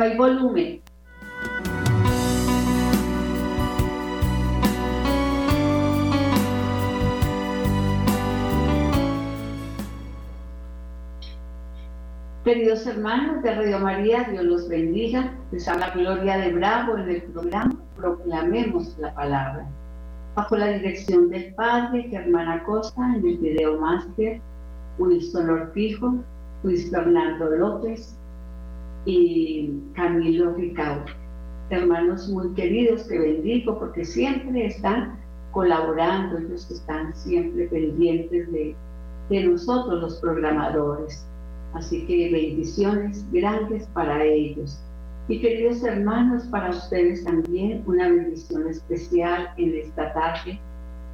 hay volumen. Queridos hermanos de Radio María, Dios los bendiga. Les habla Gloria de Bravo en el programa Proclamemos la Palabra. Bajo la dirección del Padre Germán Acosta en el video máster, Wilson Ortijo, Luis Fernando López y Camilo Ricardo. Hermanos muy queridos que bendigo porque siempre están colaborando, ellos están siempre pendientes de, de nosotros los programadores. Así que bendiciones grandes para ellos. Y queridos hermanos, para ustedes también una bendición especial en esta tarde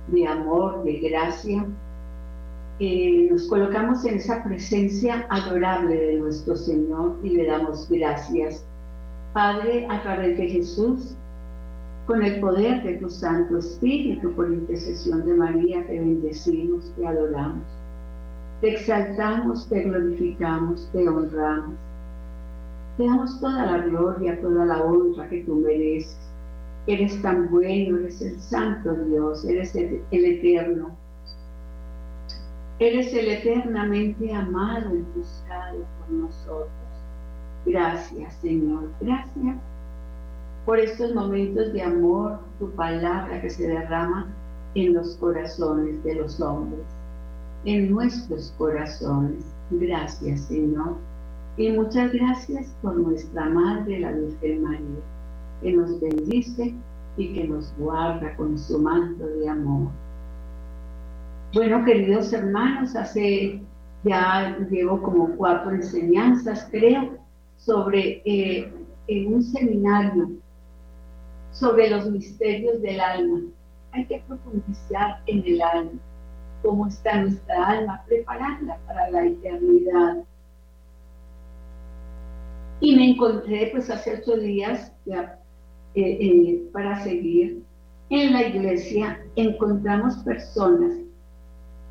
de amor, de gracia. Eh, nos colocamos en esa presencia adorable de nuestro Señor y le damos gracias. Padre, a través de Jesús, con el poder de tu Santo Espíritu, por intercesión de María, te bendecimos, te adoramos. Te exaltamos, te glorificamos, te honramos. Te damos toda la gloria, toda la honra que tú mereces. Eres tan bueno, eres el santo Dios, eres el, eterno. Eres el eternamente amado y buscado por nosotros. Gracias, Señor. Gracias por estos momentos de amor, tu palabra que se derrama en los corazones de los hombres en nuestros corazones. Gracias, Señor. Y muchas gracias por nuestra Madre, la Virgen María, que nos bendice y que nos guarda con su manto de amor. Bueno, queridos hermanos, hace ya llevo como cuatro enseñanzas, creo, sobre eh, en un seminario sobre los misterios del alma. Hay que profundizar en el alma cómo está nuestra alma, prepararla para la eternidad. Y me encontré pues hace ocho días ya, eh, eh, para seguir en la iglesia, encontramos personas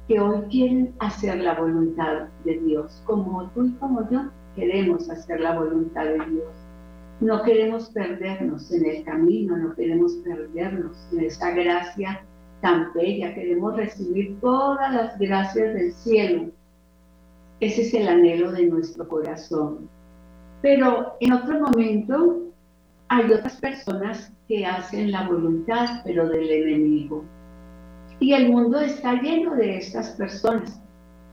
que hoy quieren hacer la voluntad de Dios, como tú y como yo queremos hacer la voluntad de Dios. No queremos perdernos en el camino, no queremos perdernos en esa gracia tan bella, queremos recibir todas las gracias del cielo. Ese es el anhelo de nuestro corazón. Pero en otro momento hay otras personas que hacen la voluntad, pero del enemigo. Y el mundo está lleno de estas personas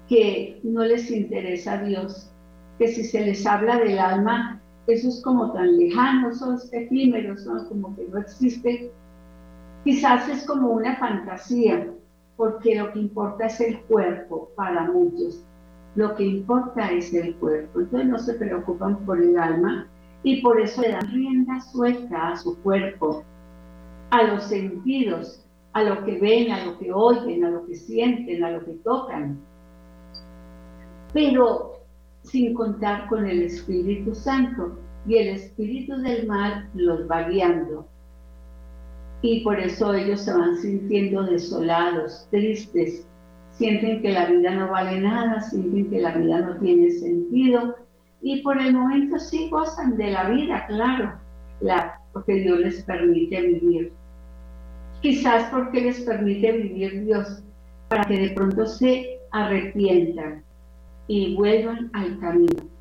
que no les interesa a Dios, que si se les habla del alma, eso es como tan lejano, son efímeros, son como que no existe Quizás es como una fantasía, porque lo que importa es el cuerpo para muchos. Lo que importa es el cuerpo. Entonces no se preocupan por el alma y por eso le dan rienda suelta a su cuerpo, a los sentidos, a lo que ven, a lo que oyen, a lo que sienten, a lo que tocan. Pero sin contar con el Espíritu Santo. Y el Espíritu del mal los va guiando y por eso ellos se van sintiendo desolados, tristes, sienten que la vida no vale nada, sienten que la vida no tiene sentido y por el momento sí gozan de la vida, claro, la, porque Dios les permite vivir. Quizás porque les permite vivir Dios, para que de pronto se arrepientan y vuelvan al camino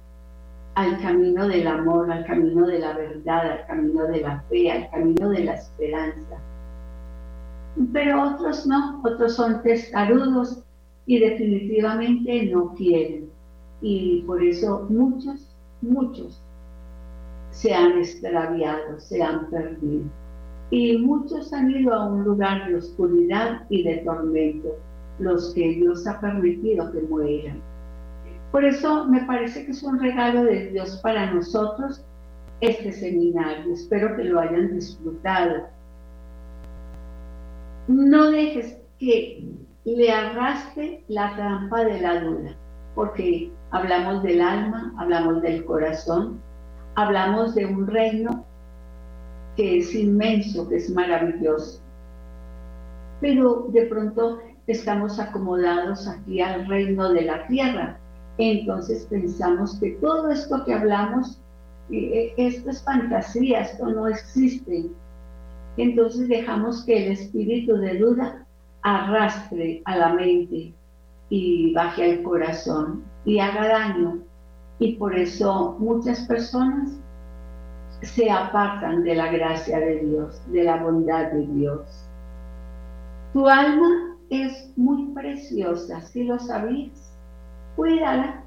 al camino del amor, al camino de la verdad, al camino de la fe, al camino de la esperanza. Pero otros no, otros son testarudos y definitivamente no quieren. Y por eso muchos, muchos se han extraviado, se han perdido. Y muchos han ido a un lugar de oscuridad y de tormento, los que Dios ha permitido que mueran. Por eso me parece que es un regalo de Dios para nosotros este seminario. Espero que lo hayan disfrutado. No dejes que le arrastre la trampa de la duda, porque hablamos del alma, hablamos del corazón, hablamos de un reino que es inmenso, que es maravilloso. Pero de pronto estamos acomodados aquí al reino de la tierra, entonces pensamos que todo esto que hablamos eh, esto es fantasía, esto no existe. Entonces dejamos que el espíritu de duda arrastre a la mente y baje al corazón y haga daño. Y por eso muchas personas se apartan de la gracia de Dios, de la bondad de Dios. Tu alma es muy preciosa, si lo sabías, cuídala,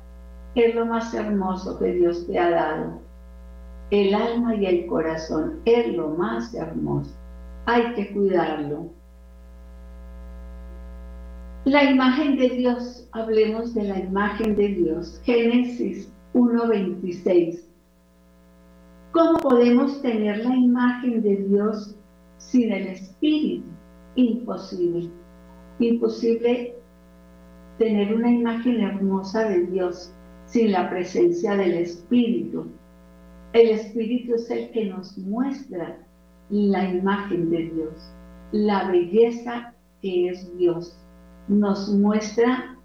es lo más hermoso que Dios te ha dado. El alma y el corazón es lo más hermoso, hay que cuidarlo. La imagen de Dios, hablemos de la imagen de Dios. Génesis 1.26. ¿Cómo podemos tener la imagen de Dios sin el Espíritu? Imposible. Imposible tener una imagen hermosa de Dios sin la presencia del Espíritu. El Espíritu es el que nos muestra la imagen de Dios, la belleza que es Dios nos muestra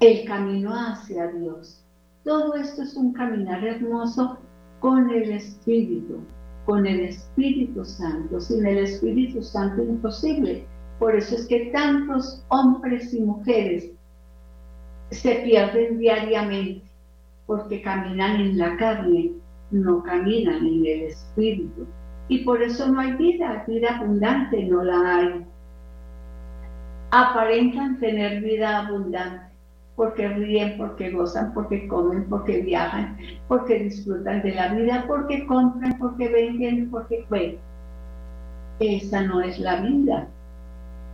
el camino hacia Dios. Todo esto es un caminar hermoso con el Espíritu, con el Espíritu Santo. Sin el Espíritu Santo imposible. Por eso es que tantos hombres y mujeres se pierden diariamente porque caminan en la carne, no caminan en el Espíritu. Y por eso no hay vida, vida abundante no la hay aparentan tener vida abundante, porque ríen, porque gozan, porque comen, porque viajan, porque disfrutan de la vida, porque compran, porque venden, porque ven. Esa no es la vida,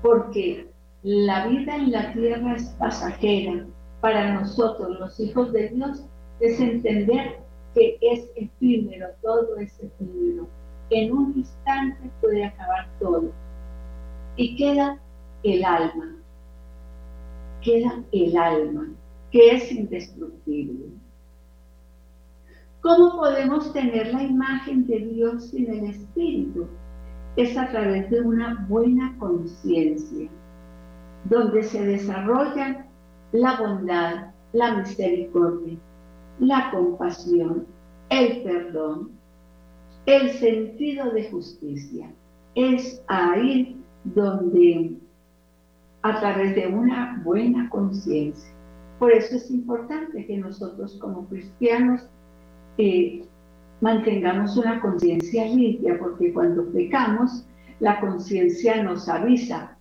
porque la vida en la tierra es pasajera. Para nosotros, los hijos de Dios, es entender que es efímero, todo es efímero. En un instante puede acabar todo. Y queda el alma. Queda el alma, que es indestructible. ¿Cómo podemos tener la imagen de Dios sin el Espíritu? Es a través de una buena conciencia, donde se desarrolla la bondad, la misericordia, la compasión, el perdón, el sentido de justicia. Es ahí donde a través de una buena conciencia. Por eso es importante que nosotros como cristianos eh, mantengamos una conciencia limpia, porque cuando pecamos, la conciencia nos avisa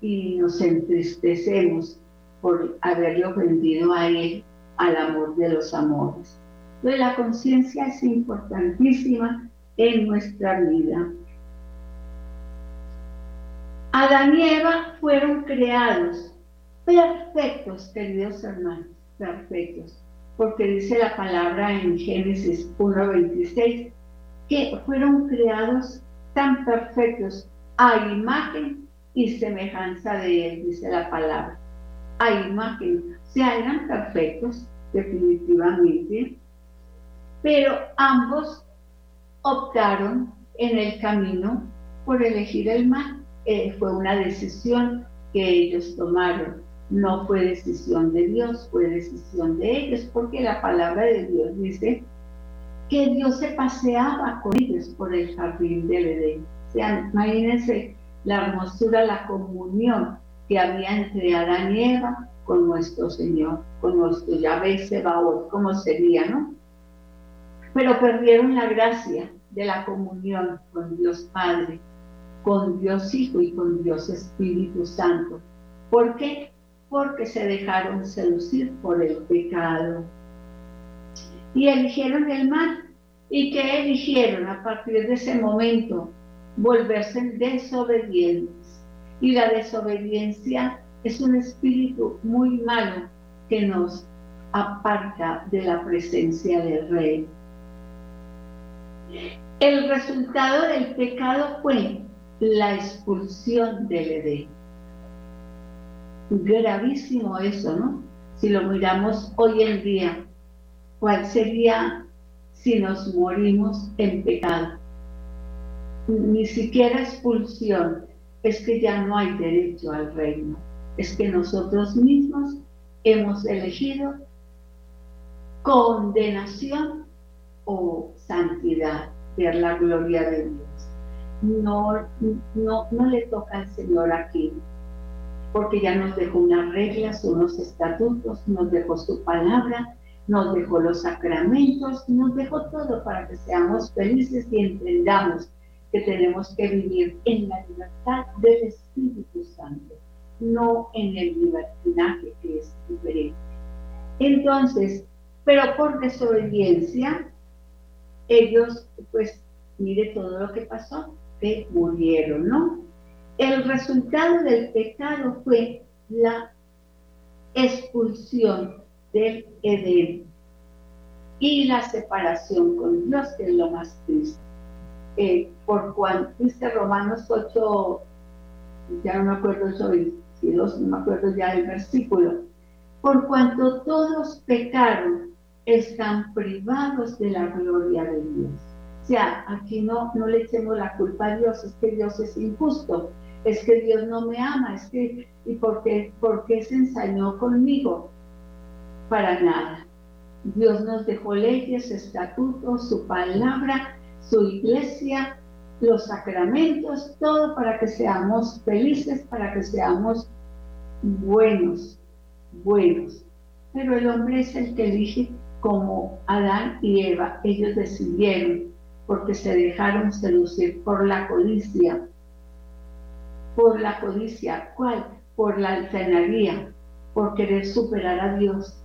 y nos entristecemos por haberle ofendido a Él, al amor de los amores. Entonces la conciencia es importantísima en nuestra vida. Adán y Eva fueron creados. Perfectos, queridos hermanos, perfectos, porque dice la palabra en Génesis 1.26 que fueron creados tan perfectos a imagen y semejanza de Él, dice la palabra. A imagen, o sea, perfectos, definitivamente, pero ambos optaron en el camino por elegir el mal eh, fue una decisión que ellos tomaron. No fue decisión de Dios, fue decisión de ellos, porque la palabra de Dios dice que Dios se paseaba con ellos por el jardín del Edén. O sea, imagínense la hermosura, la comunión que había entre Adán y Eva con nuestro Señor, con nuestro Yahvé Sebaot, como sería, ¿no? Pero perdieron la gracia de la comunión con Dios Padre con Dios Hijo y con Dios Espíritu Santo. ¿Por qué? Porque se dejaron seducir por el pecado. Y eligieron el mal. ¿Y qué eligieron a partir de ese momento? Volverse desobedientes. Y la desobediencia es un espíritu muy malo que nos aparta de la presencia del Rey. El resultado del pecado fue la expulsión del Edén. Gravísimo eso, ¿no? Si lo miramos hoy en día, ¿cuál sería si nos morimos en pecado? Ni siquiera expulsión, es que ya no hay derecho al reino, es que nosotros mismos hemos elegido condenación o santidad, ver la gloria de Dios. No, no, no le toca al Señor aquí, porque ya nos dejó unas reglas, unos estatutos, nos dejó su palabra, nos dejó los sacramentos, nos dejó todo para que seamos felices y entendamos que tenemos que vivir en la libertad del Espíritu Santo, no en el libertinaje que es diferente. Entonces, pero por desobediencia, ellos, pues, mire todo lo que pasó, murieron, ¿no? El resultado del pecado fue la expulsión del Edén y la separación con Dios, que es lo más triste. Eh, por cuanto dice Romanos 8, ya no me acuerdo sobre no me acuerdo ya del versículo, por cuanto todos pecaron, están privados de la gloria de Dios. O sea, aquí no, no le echemos la culpa a Dios, es que Dios es injusto, es que Dios no me ama, es que, ¿y por qué, por qué se ensañó conmigo? Para nada. Dios nos dejó leyes, estatutos, su palabra, su iglesia, los sacramentos, todo para que seamos felices, para que seamos buenos, buenos. Pero el hombre es el que elige como Adán y Eva. Ellos decidieron porque se dejaron seducir por la codicia. Por la codicia, ¿cuál? Por la altanería, por querer superar a Dios.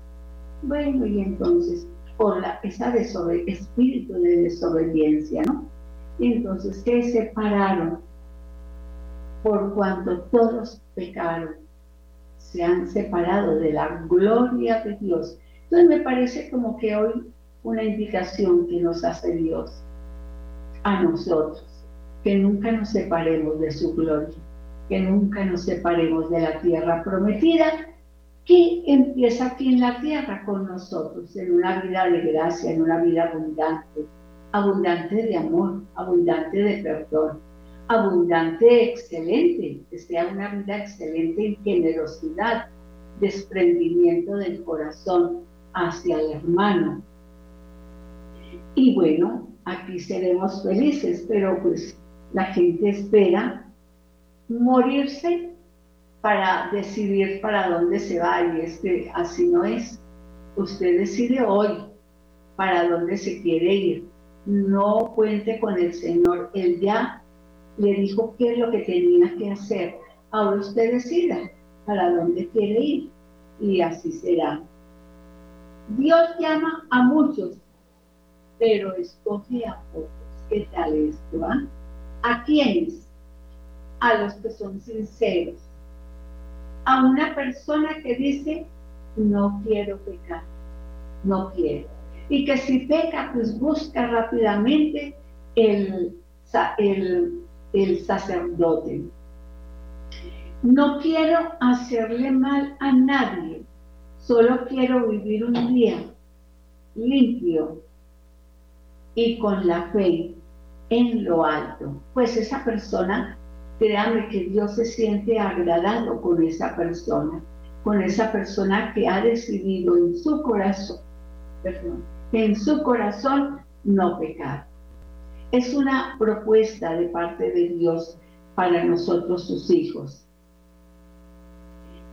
Bueno, y entonces, por la, esa espíritu de desobediencia, ¿no? Y entonces se separaron por cuanto todos pecaron, se han separado de la gloria de Dios. Entonces me parece como que hoy una indicación que nos hace Dios a nosotros, que nunca nos separemos de su gloria, que nunca nos separemos de la tierra prometida, que empieza aquí en la tierra con nosotros, en una vida de gracia, en una vida abundante, abundante de amor, abundante de perdón, abundante, excelente, que sea una vida excelente en generosidad, desprendimiento del corazón hacia el hermano. Y bueno, aquí seremos felices, pero pues la gente espera morirse para decidir para dónde se va y este así no es. Usted decide hoy para dónde se quiere ir no cuente con el Señor. Él ya le dijo qué es lo que tenía que hacer. Ahora usted decida para dónde quiere ir y así será. Dios llama a muchos, pero escoge a pocos. ¿Qué tal esto? Ah? ¿A quiénes? A los que son sinceros. A una persona que dice, no quiero pecar, no quiero y que si peca, pues busca rápidamente el, sacerdote. No quiero hacerle mal a nadie, solo quiero vivir un día limpio y con la fe en lo alto. Pues esa persona, créame que Dios se siente agradado con esa persona, con esa persona que ha decidido en su corazón, perdón, en su corazón no pecar. Es una propuesta de parte de Dios para nosotros sus hijos.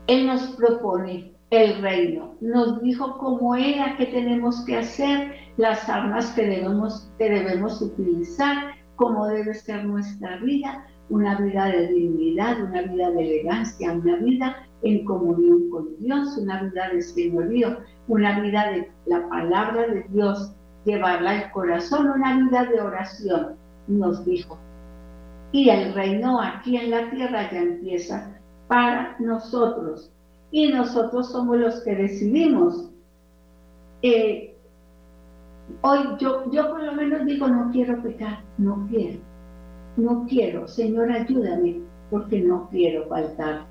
Él nos propone el reino, nos dijo cómo era, qué tenemos que hacer, las armas que debemos, que debemos utilizar, cómo debe ser nuestra vida, una vida de dignidad, una vida de elegancia, una vida en comunión con Dios, una vida de señorío, una vida de la palabra de Dios, llevarla al corazón, una vida de oración, nos dijo. Y el reino aquí en la tierra ya empieza para nosotros. Y nosotros somos los que decidimos. Eh, hoy yo, yo por lo menos digo, no quiero pecar, no quiero. No quiero, Señor, ayúdame, porque no quiero faltar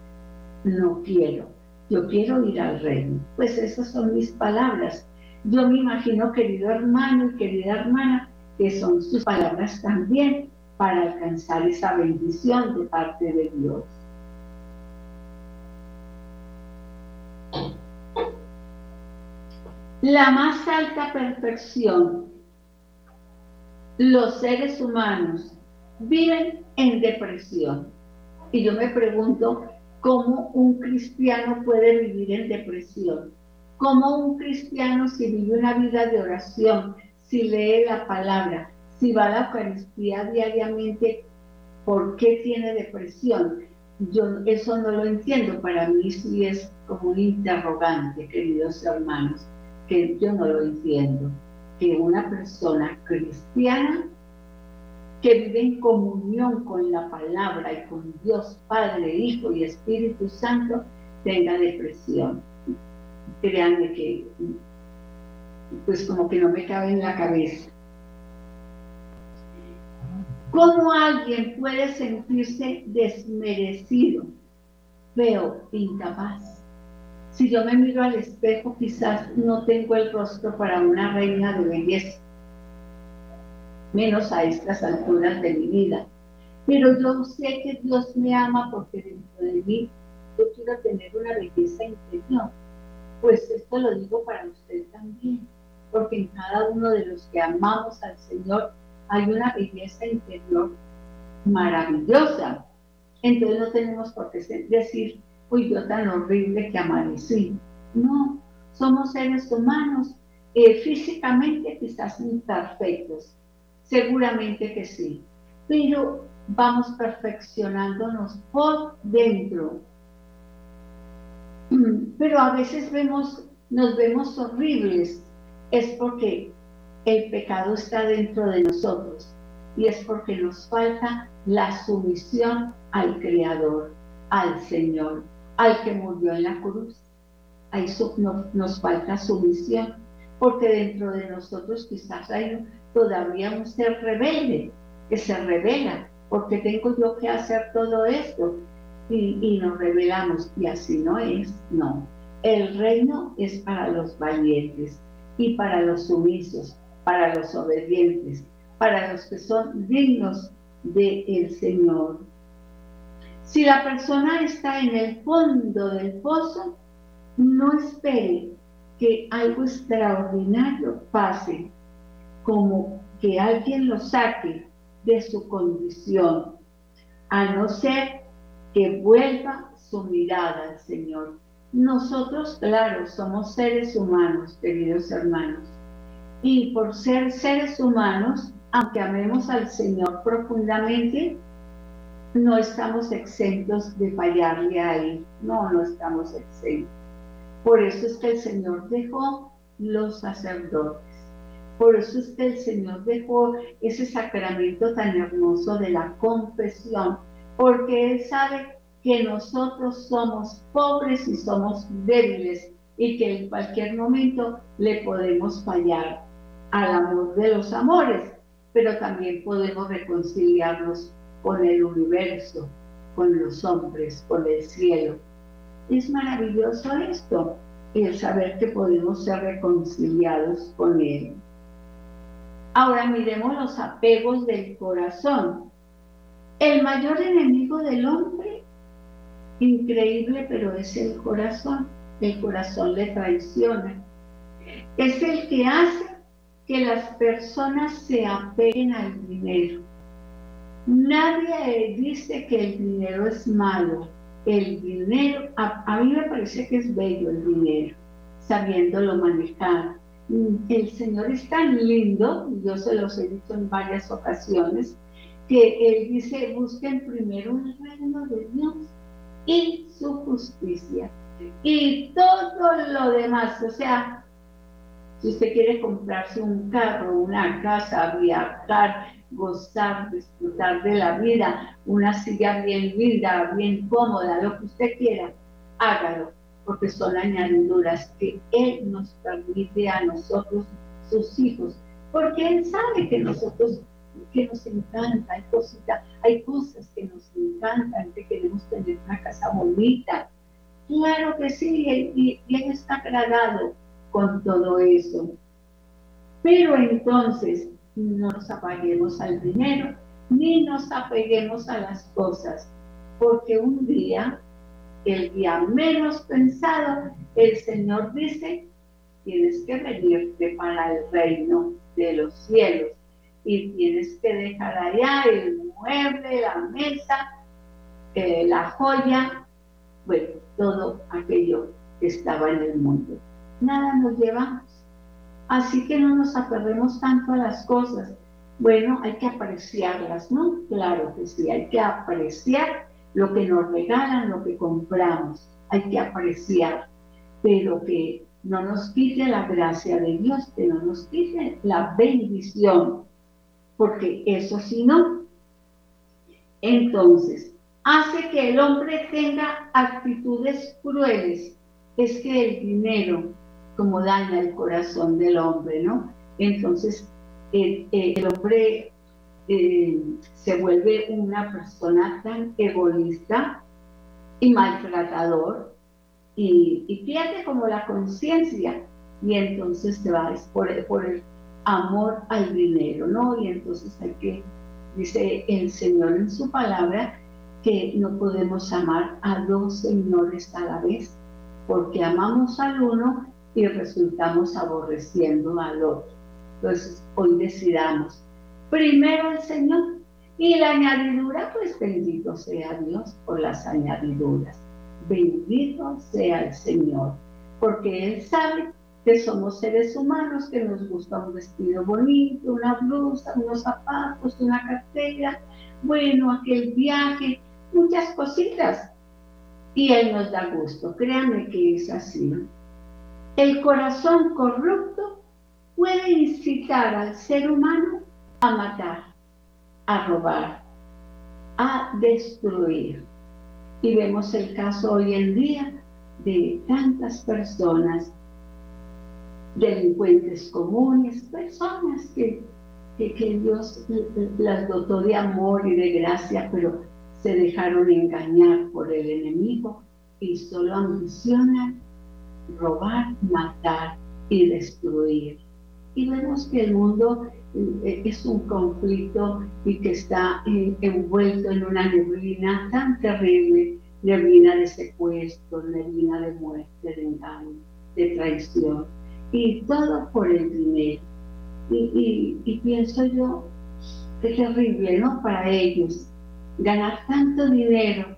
no quiero, yo quiero ir al reino. Pues esas son mis palabras. Yo me imagino, querido hermano y querida hermana, que son sus palabras también para alcanzar esa bendición de parte de Dios. La más alta perfección los seres humanos viven en depresión. Y yo me pregunto, ¿cómo un cristiano puede vivir en depresión? ¿Cómo un cristiano si vive una vida de oración, si lee la palabra, si va a la Eucaristía diariamente, ¿por qué tiene depresión? Yo eso no lo entiendo, para mí sí es como un interrogante, queridos hermanos, que yo no lo entiendo, que una persona cristiana que vive en comunión con la palabra y con Dios Padre, Hijo y Espíritu Santo, tenga depresión. Créanme que, pues como que no me cabe en la cabeza. ¿Cómo alguien puede sentirse desmerecido, feo, incapaz? Si yo me miro al espejo, quizás no tengo el rostro para una reina de belleza menos a estas alturas de mi vida. Pero yo sé que Dios me ama porque dentro de mí yo quiero tener una belleza interior. Pues esto lo digo para usted también, porque en cada uno de los que amamos al Señor hay una belleza interior maravillosa. Entonces no tenemos por qué decir, uy, yo tan horrible que amanecí. No, somos seres humanos, eh, físicamente quizás imperfectos, Seguramente que sí, pero vamos perfeccionándonos por dentro. Pero a veces vemos, nos vemos horribles, es porque el pecado está dentro de nosotros y es porque nos falta la sumisión al Creador, al Señor, al que murió en la cruz. Ahí nos falta sumisión, porque dentro de nosotros quizás hay todavía un ser rebelde que se revela, porque tengo yo que hacer todo esto y, nos revelamos y así no es, no. El reino es para los valientes y para los sumisos, para los obedientes, para los que son dignos del el Señor. Si la persona está en el fondo del pozo, no espere que algo extraordinario pase como que alguien lo saque de su condición, a no ser que vuelva su mirada al Señor. Nosotros, claro, somos seres humanos, queridos hermanos, y por ser seres humanos, aunque amemos al Señor profundamente, no estamos exentos de fallarle a Él. No, no estamos exentos. Por eso es que el Señor dejó los sacerdotes por eso es que el Señor dejó ese sacramento tan hermoso de la confesión, porque Él sabe que nosotros somos pobres y somos débiles y que en cualquier momento le podemos fallar al amor de los amores, pero también podemos reconciliarnos con el universo, con los hombres, con el cielo. Es maravilloso esto, el saber que podemos ser reconciliados con Él. Ahora miremos los apegos del corazón. El mayor enemigo del hombre, increíble, pero es el corazón. El corazón le traiciona. Es el que hace que las personas se apeguen al dinero. Nadie dice que el dinero es malo. El dinero, a, mí me parece que es bello el dinero, sabiéndolo manejar el Señor es tan lindo, yo se los he dicho en varias ocasiones, que Él dice, busquen primero el reino de Dios y su justicia. Y todo lo demás, o sea, si usted quiere comprarse un carro, una casa, viajar, gozar, disfrutar de la vida, una silla bien linda, bien cómoda, lo que usted quiera, hágalo porque son añadiduras que Él nos permite a nosotros, sus hijos, porque Él sabe que nosotros, que nos encanta, hay, hay cosas que nos encantan, que queremos tener una casa bonita. Claro que sí, y, y Él está agradado con todo eso. Pero entonces no nos apaguemos al dinero, ni nos apeguemos a las cosas, porque un día el día menos pensado, el Señor dice, tienes que venirte para el reino de los cielos. y tienes que dejar allá el mueble, la mesa, eh, la joya, bueno, todo aquello que estaba en el mundo. Nada nos llevamos. Así que no nos aferremos tanto a las cosas. Bueno, hay que apreciarlas, ¿no? Claro que sí, hay que apreciar lo que nos regalan, lo que compramos. Hay que apreciar, pero que no nos quite la gracia de Dios, que no nos quite la bendición, porque eso sí no. Entonces, hace que el hombre tenga actitudes crueles. Es que el dinero, como daña el corazón del hombre, ¿no? Entonces, el, hombre eh, se vuelve una persona tan egoísta y maltratador y, pierde como la conciencia y entonces se va por, por el amor al dinero, ¿no? Y entonces hay que, dice el Señor en su palabra, que no podemos amar a dos señores a la vez, porque amamos al uno y resultamos aborreciendo al otro. Entonces, hoy decidamos primero al Señor y la añadidura, pues bendito sea Dios por las añadiduras. Bendito sea el Señor, porque Él sabe que somos seres humanos, que nos gusta un vestido bonito, una blusa, unos zapatos, una cartera, bueno, aquel viaje, muchas cositas. Y Él nos da gusto, créanme que es así. El corazón corrupto puede incitar al ser humano a matar, a robar, a destruir. Y vemos el caso hoy en día de tantas personas, delincuentes comunes, personas que, que, Dios las dotó de amor y de gracia, pero se dejaron engañar por el enemigo y solo ambicionan robar, matar y destruir. Y vemos que el mundo eh, es un conflicto y que está eh, envuelto en una neblina tan terrible, neblina de secuestro, neblina de muerte, de engaño, de traición, y todo por el dinero. Y, pienso yo, es terrible, ¿no? Para ellos, ganar tanto dinero,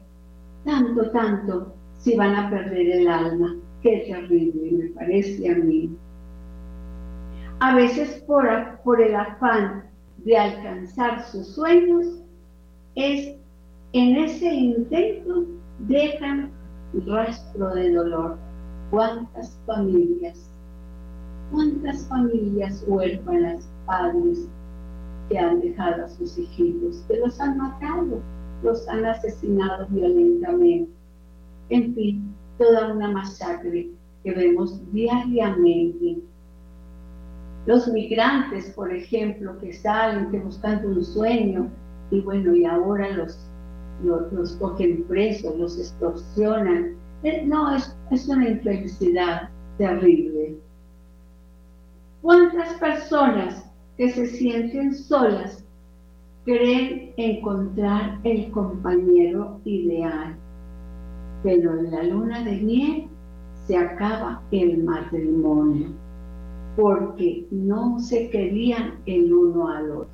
tanto, tanto, si van a perder el alma. Qué terrible, me parece a mí a veces por, por el afán de alcanzar sus sueños, es en ese intento dejan rastro de dolor. ¿Cuántas familias, cuántas familias huérfanas, padres que han dejado a sus hijitos, que los han matado, los han asesinado violentamente? En fin, toda una masacre que vemos diariamente los migrantes, por ejemplo, que salen, que buscando un sueño, y bueno, y ahora los, los, cogen presos, los extorsionan. Eh, no, es, es una infelicidad terrible. ¿Cuántas personas que se sienten solas creen encontrar el compañero ideal? Pero en la luna de miel se acaba el matrimonio porque no se querían el uno al otro.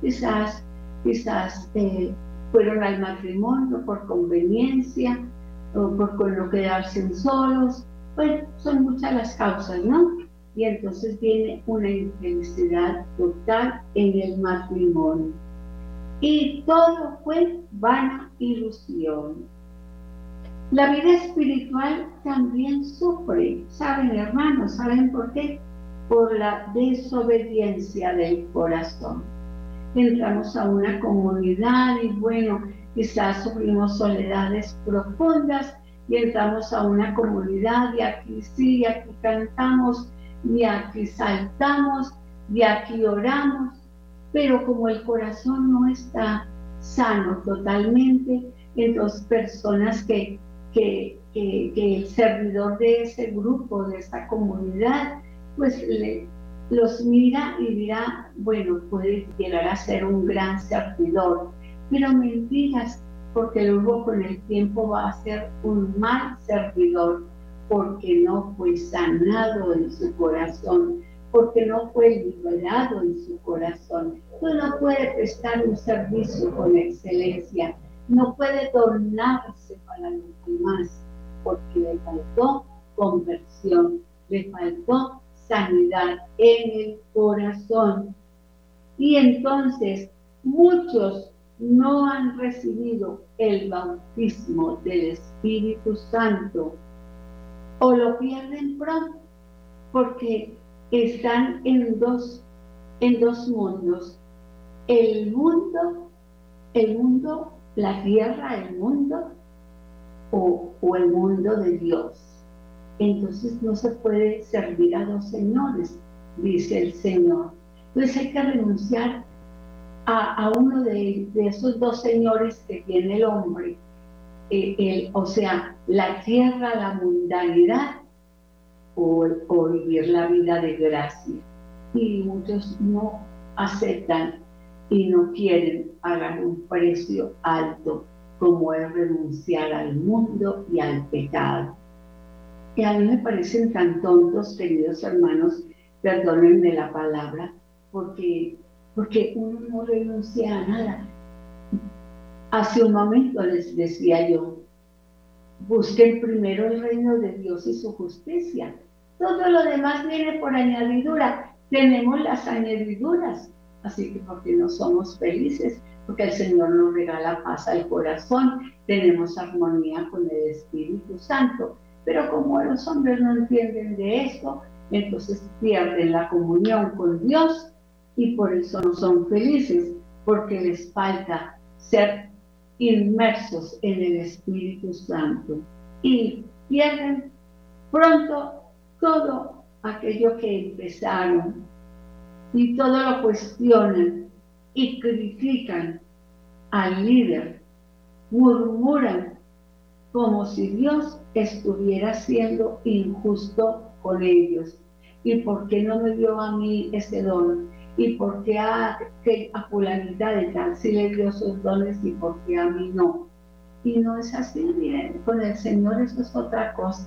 Quizás, quizás eh, fueron al matrimonio por conveniencia o por no quedarse solos. Bueno, son muchas las causas, ¿no? Y entonces viene una infelicidad total en el matrimonio. Y todo fue vana ilusión. La vida espiritual también sufre, ¿saben hermanos? ¿Saben por qué? por la desobediencia del corazón. Entramos a una comunidad y bueno, quizás sufrimos soledades profundas y entramos a una comunidad y aquí sí, aquí cantamos y aquí saltamos y aquí oramos, pero como el corazón no está sano totalmente, entonces personas que, que, el servidor de ese grupo, de esa comunidad, pues los mira y dirá, bueno, puede llegar a ser un gran servidor, pero mentiras, porque luego con el tiempo va a ser un mal servidor, porque no fue sanado en su corazón, porque no fue liberado en su corazón. Tú no puede prestar un servicio con excelencia, no puede tornarse para los demás, porque le faltó conversión, le faltó sanidad en el corazón. Y entonces muchos no han recibido el bautismo del Espíritu Santo o lo pierden pronto porque están en dos, en dos mundos. El mundo, el mundo, la tierra, el mundo o, o el mundo de Dios. Entonces no se puede servir a dos señores, dice el Señor. Entonces hay que renunciar a, uno de, esos dos señores que tiene el hombre, eh, el, o sea, la tierra, la mundanidad o, o vivir la vida de gracia. Y muchos no aceptan y no quieren pagar un precio alto como es renunciar al mundo y al pecado. Y a mí me parecen tan tontos, queridos hermanos, perdónenme la palabra, porque porque uno no renuncia a nada. Hace un momento les decía yo, busquen primero el reino de Dios y su justicia. Todo lo demás viene por añadidura. Tenemos las añadiduras, así que porque no somos felices, porque el Señor nos regala paz al corazón, tenemos armonía con el Espíritu Santo. Pero como los hombres no entienden de esto, entonces pierden la comunión con Dios y por eso no son felices, porque les falta ser inmersos en el Espíritu Santo y pierden pronto todo aquello que empezaron y todo lo cuestionan y critican al líder, murmuran como si Dios estuviera siendo injusto con ellos. ¿Y por qué no me dio a mí ese don? y por qué a, a fulanita de tal sí le dio sus dones y por qué a mí no. Y no es así, miren, con el Señor eso es otra cosa.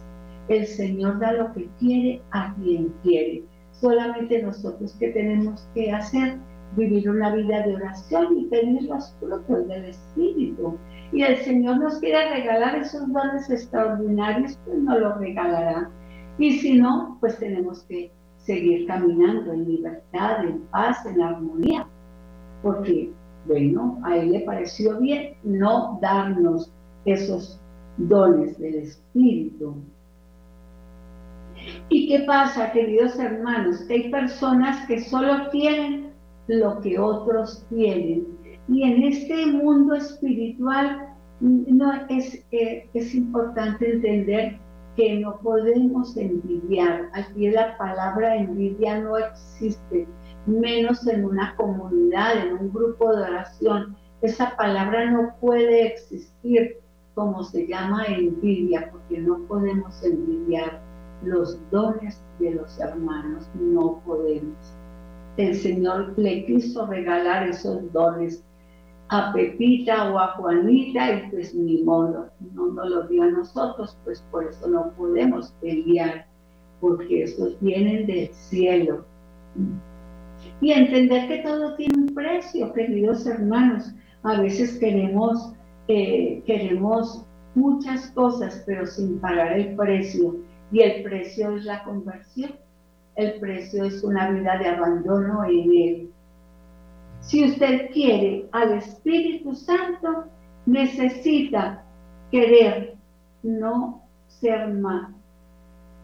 El Señor da lo que quiere a quien quiere. Solamente nosotros que tenemos que hacer, vivir una vida de oración y pedir los frutos del Espíritu. Y el Señor nos quiere regalar esos dones extraordinarios, pues nos los regalará. Y si no, pues tenemos que seguir caminando en libertad, en paz, en armonía, porque, bueno, a él le pareció bien no darnos esos dones del Espíritu. ¿Y qué pasa, queridos hermanos? Hay personas que solo quieren lo que otros tienen. Y en este mundo espiritual no es, eh, es importante entender que no podemos envidiar. Aquí la palabra envidia no existe, menos en una comunidad, en un grupo de oración. Esa palabra no puede existir como se llama envidia, porque no podemos envidiar los dones de los hermanos, no podemos. El Señor le quiso regalar esos dones a Pepita o a Juanita y pues ni modo, no nos lo dio a nosotros, pues por eso no podemos pelear, porque esos vienen del cielo. Y entender que todo tiene un precio, queridos hermanos. A veces queremos, eh, queremos muchas cosas, pero sin pagar el precio. Y el precio es la conversión. El precio es una vida de abandono en Él si usted quiere al Espíritu Santo, necesita querer no ser más,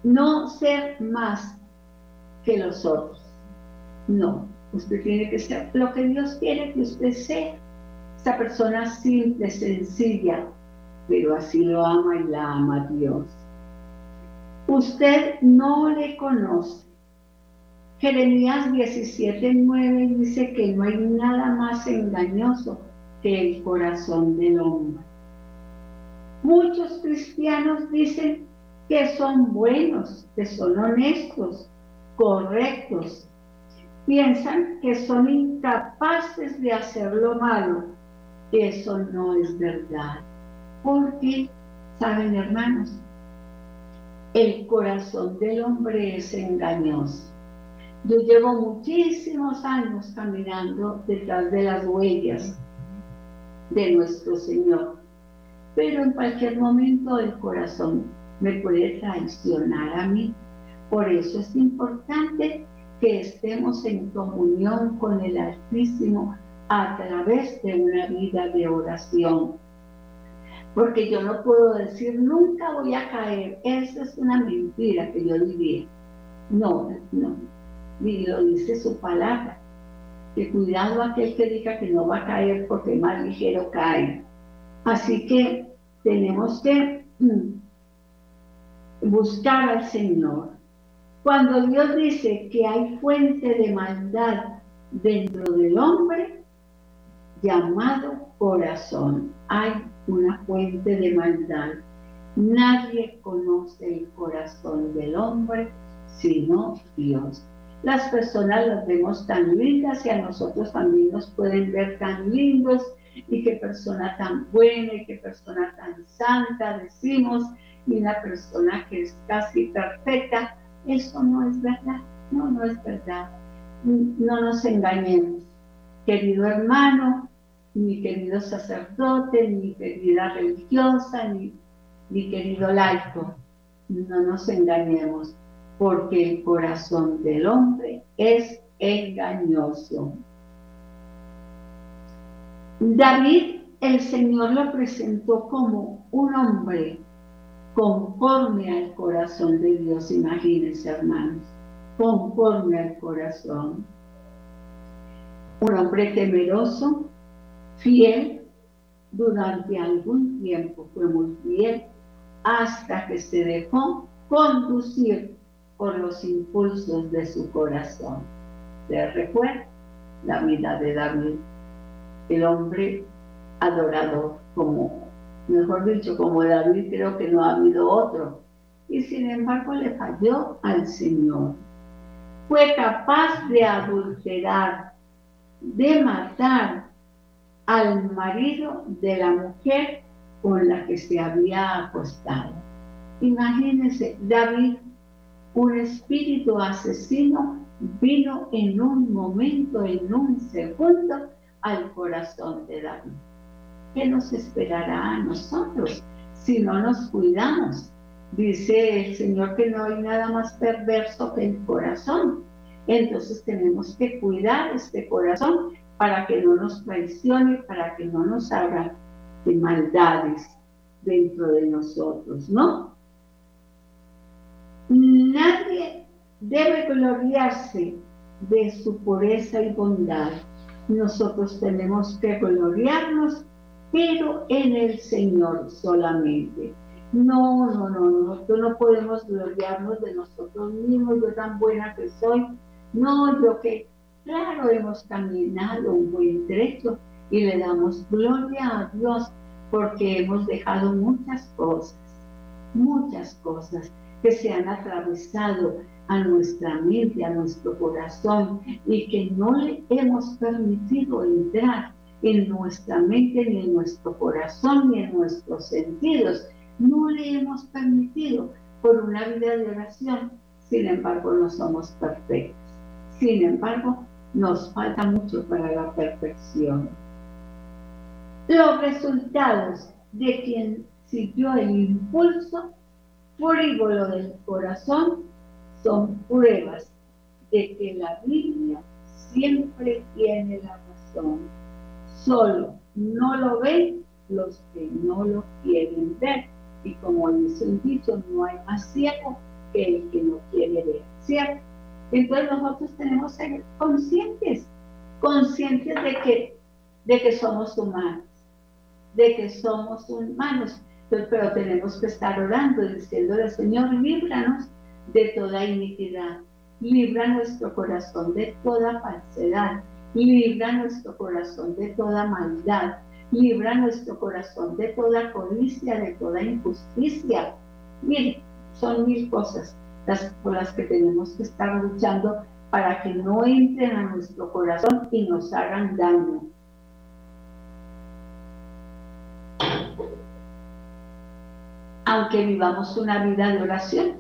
no ser más que los otros. No, usted tiene que ser lo que Dios quiere que usted sea. Esa persona simple, sencilla, pero así lo ama y la ama Dios. Usted no le conoce, Jeremías 17:9 dice que no hay nada más engañoso que el corazón del hombre. Muchos cristianos dicen que son buenos, que son honestos, correctos. Piensan que son incapaces de hacer lo malo. Eso no es verdad. Porque, ¿saben hermanos? El corazón del hombre es engañoso Yo llevo muchísimos años caminando detrás de las huellas de nuestro Señor, pero en cualquier momento el corazón me puede traicionar a mí. Por eso es importante que estemos en comunión con el Altísimo a través de una vida de oración. Porque yo no puedo decir, nunca voy a caer. Esa es una mentira que yo diría. No, no. Ni lo dice su palabra. Que cuidado aquel que diga que no va a caer porque más ligero cae. Así que tenemos que buscar al Señor. Cuando Dios dice que hay fuente de maldad dentro del hombre, llamado corazón, hay una fuente de maldad. Nadie conoce el corazón del hombre sino Dios. Las personas las vemos tan lindas y a nosotros también nos pueden ver tan lindos y qué persona tan buena y qué persona tan santa decimos y una persona que es casi perfecta. Eso no es verdad, no, no es verdad. No nos engañemos. Querido hermano, mi querido sacerdote, mi querida religiosa, ni querido laico, no nos engañemos, porque el corazón del hombre es engañoso. David, el Señor lo presentó como un hombre conforme al corazón de Dios, imagínense hermanos, conforme al corazón. Un hombre temeroso, fiel, durante algún tiempo fue muy fiel, hasta que se dejó conducir por los impulsos de su corazón. ¿Se recuerda la vida de David? El hombre adorador, como, mejor dicho, como David creo que no ha habido otro. Y sin embargo le falló al Señor. Fue capaz de adulterar, de matar al marido de la mujer con la que se había acostado. Imagínense, David, un espíritu asesino, vino en un momento, en un segundo, al corazón de David. ¿Qué nos esperará a nosotros si no nos cuidamos? Dice el Señor que no hay nada más perverso que el corazón. Entonces tenemos que cuidar este corazón para que no nos traicione, para que no nos haga de maldades dentro de nosotros, ¿no? Nadie debe gloriarse de su pureza y bondad. Nosotros tenemos que gloriarnos, pero en el Señor solamente. No, no, no, nosotros no podemos gloriarnos de nosotros mismos, yo tan buena que soy. No, yo que Claro, hemos caminado un buen trecho y le damos gloria a Dios porque hemos dejado muchas cosas, muchas cosas que se han atravesado a nuestra mente, a nuestro corazón y que no le hemos permitido entrar en nuestra mente, ni en nuestro corazón, ni en nuestros sentidos. No le hemos permitido por una vida de oración. Sin embargo, no somos perfectos. Sin embargo, nos falta mucho para la perfección. Los resultados de quien siguió el impulso frívolo del corazón son pruebas de que la Biblia siempre tiene la razón. Solo no lo ven los que no lo quieren ver. Y como dice un dicho, no hay más ciego que el que no quiere ver, ¿cierto? Entonces nosotros tenemos que ser conscientes, conscientes de que, de que somos humanos, de que somos humanos, pero, tenemos que estar orando diciéndole, Señor, líbranos de toda iniquidad, libra nuestro corazón de toda falsedad, libra nuestro corazón de toda maldad, libra nuestro corazón de toda codicia, de toda injusticia. Mire, son mil cosas por las que tenemos que estar luchando para que no entren a nuestro corazón y nos hagan daño. Aunque vivamos una vida de oración,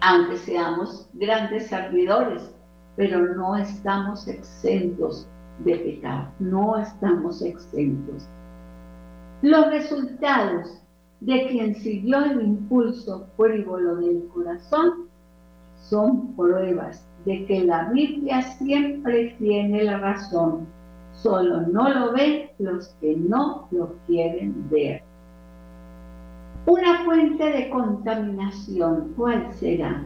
aunque seamos grandes servidores, pero no estamos exentos de pecar, no estamos exentos. Los resultados de quien siguió el impulso frívolo del corazón son pruebas de que la Biblia siempre tiene la razón, solo no lo ven los que no lo quieren ver. Una fuente de contaminación, ¿cuál será?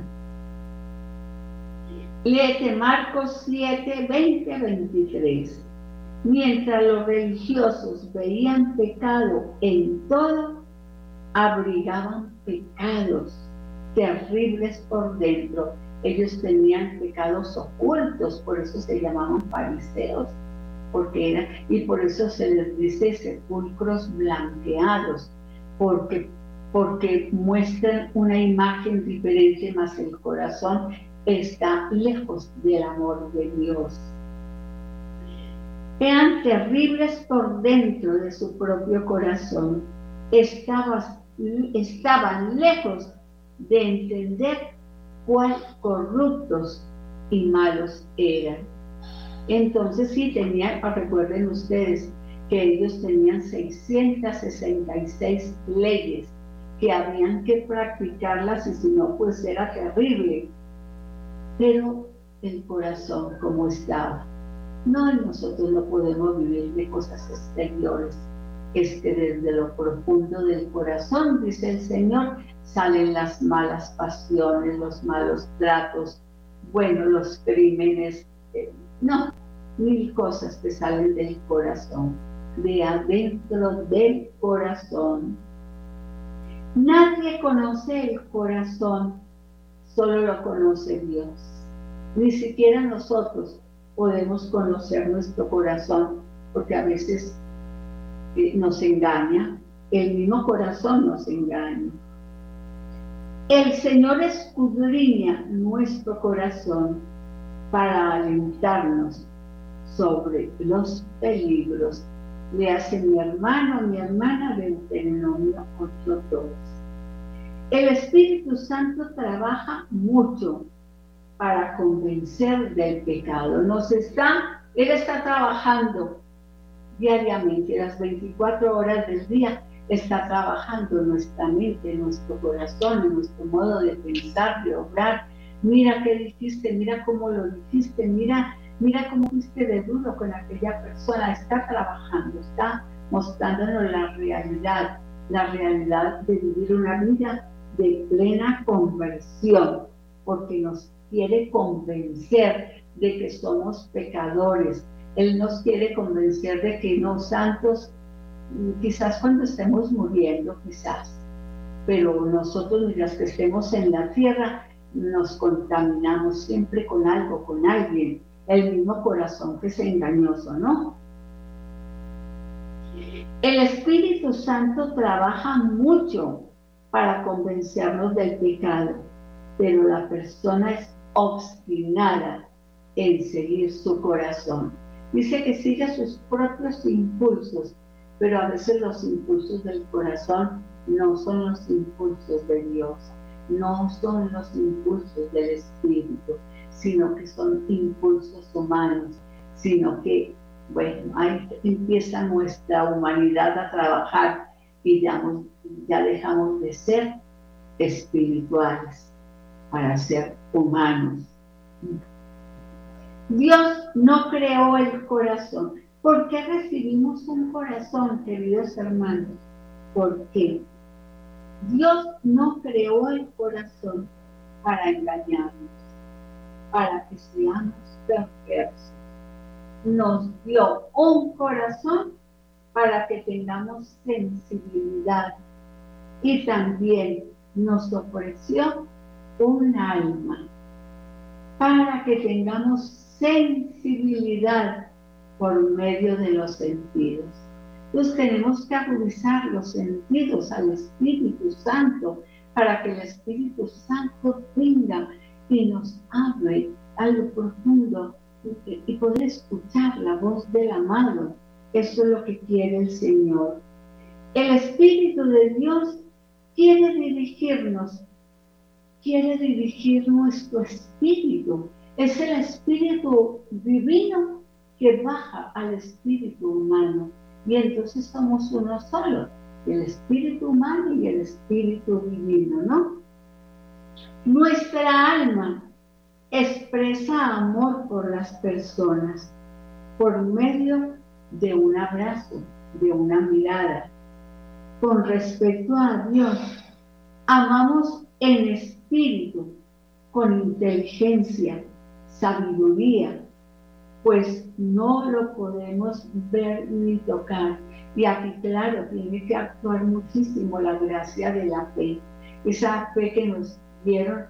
Léete Marcos 7, 20, 23. Mientras los religiosos veían pecado en todo, abrigaban pecados terribles por dentro. Ellos tenían pecados ocultos, por eso se llamaban fariseos, porque era, y por eso se les dice sepulcros blanqueados, porque porque muestran una imagen diferente, más el corazón está lejos del amor de Dios. Eran terribles por dentro de su propio corazón, estaban, estaban lejos de entender cuán corruptos y malos eran. Entonces sí tenían, recuerden ustedes, que ellos tenían 666 leyes que habían que practicarlas y si no, pues era terrible. Pero el corazón como estaba. No, nosotros no podemos vivir de cosas exteriores. Es que desde lo profundo del corazón, dice el Señor, salen las malas pasiones, los malos tratos, bueno, los crímenes, eh, no, mil cosas que salen del corazón, de adentro del corazón Nadie conoce el corazón, solo lo conoce Dios. Ni siquiera nosotros podemos conocer nuestro corazón, porque a veces nos engaña, el mismo corazón nos engaña. El Señor escudriña nuestro corazón para alentarnos sobre los peligros le hace mi hermano, mi hermana Deuteronomio 8.2. El Espíritu Santo trabaja mucho para convencer del pecado. Nos está, Él está trabajando diariamente, las 24 horas del día, está trabajando nuestra mente, en nuestro corazón, nuestro modo de pensar, de obrar. Mira qué dijiste, mira cómo lo dijiste, mira mira cómo fuiste de duro con aquella persona, está trabajando, está mostrándonos la realidad, la realidad de vivir una vida de plena conversión, porque nos quiere convencer de que somos pecadores. Él nos quiere convencer de que no santos, quizás cuando estemos muriendo, quizás, pero nosotros mientras que estemos en la tierra, nos contaminamos siempre con algo, con alguien, el mismo corazón que es engañoso, ¿no? El Espíritu Santo trabaja mucho para convencernos del pecado, pero la persona es obstinada en seguir su corazón. Dice que sigue sus propios impulsos, pero a veces los impulsos del corazón no son los impulsos de Dios, no son los impulsos del Espíritu sino que son impulsos humanos, sino que, bueno, ahí empieza nuestra humanidad a trabajar y ya, ya dejamos de ser espirituales para ser humanos. Dios no creó el corazón. ¿Por qué recibimos un corazón, queridos hermanos? Porque Dios no creó el corazón para engañarnos para que seamos perversos. Nos dio un corazón para que tengamos sensibilidad y también nos ofreció un alma para que tengamos sensibilidad por medio de los sentidos. Entonces tenemos que agudizar los sentidos al Espíritu Santo para que el Espíritu Santo venga y nos hable a lo profundo y poder escuchar la voz del amado. Eso es lo que quiere el Señor. El Espíritu de Dios quiere dirigirnos, quiere dirigir nuestro espíritu. Es el espíritu divino que baja al espíritu humano. Y entonces somos uno solo, el espíritu humano y el espíritu divino, ¿no? Nuestra alma expresa amor por las personas por medio de un abrazo, de una mirada. Con respecto a Dios, amamos en espíritu, con inteligencia, sabiduría, pues no lo podemos ver ni tocar. Y aquí, claro, tiene que actuar muchísimo la gracia de la fe, esa fe que nos dieron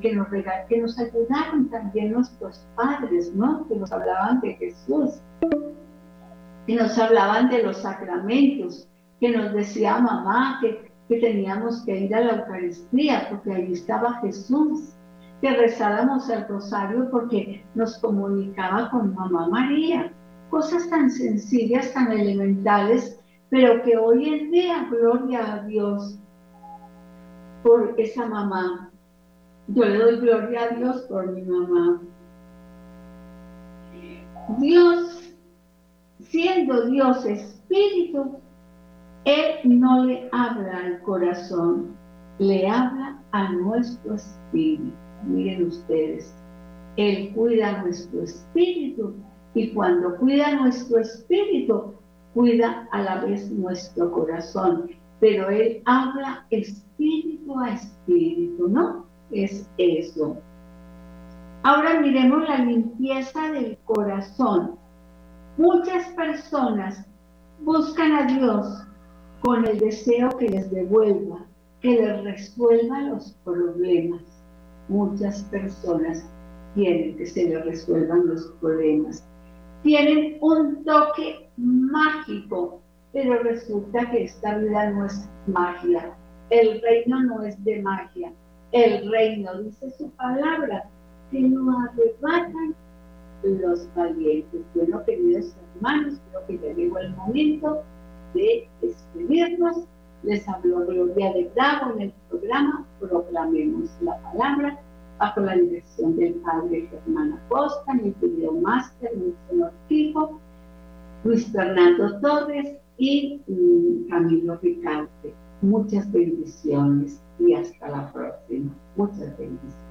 que nos, que nos ayudaron también nuestros padres, ¿no? Que nos hablaban de Jesús, que nos hablaban de los sacramentos, que nos decía mamá que, que teníamos que ir a la Eucaristía porque ahí estaba Jesús, que rezáramos el rosario porque nos comunicaba con mamá María. Cosas tan sencillas, tan elementales, pero que hoy en día, gloria a Dios, por esa mamá yo le doy gloria a Dios por mi mamá. Dios, siendo Dios espíritu, Él no le habla al corazón, le habla a nuestro espíritu. Miren ustedes, Él cuida nuestro espíritu y cuando cuida nuestro espíritu, cuida a la vez nuestro corazón. Pero Él habla espíritu a espíritu, ¿no? es eso. Ahora miremos la limpieza del corazón. Muchas personas buscan a Dios con el deseo que les devuelva, que les resuelva los problemas. Muchas personas quieren que se les resuelvan los problemas. Tienen un toque mágico, pero resulta que esta vida no es magia. El reino no es de magia el reino, dice su palabra, que no arrebatan los valientes. Bueno, queridos hermanos, creo que ya llegó el momento de despedirnos. Les habló Gloria de Bravo en el programa Proclamemos la Palabra bajo la dirección del Padre Germán Acosta, mi querido máster, mi señor hijo, Luis Fernando Torres y mm, Camilo Ricarte. Muchas bendiciones y hasta la próxima. Muchas bendiciones.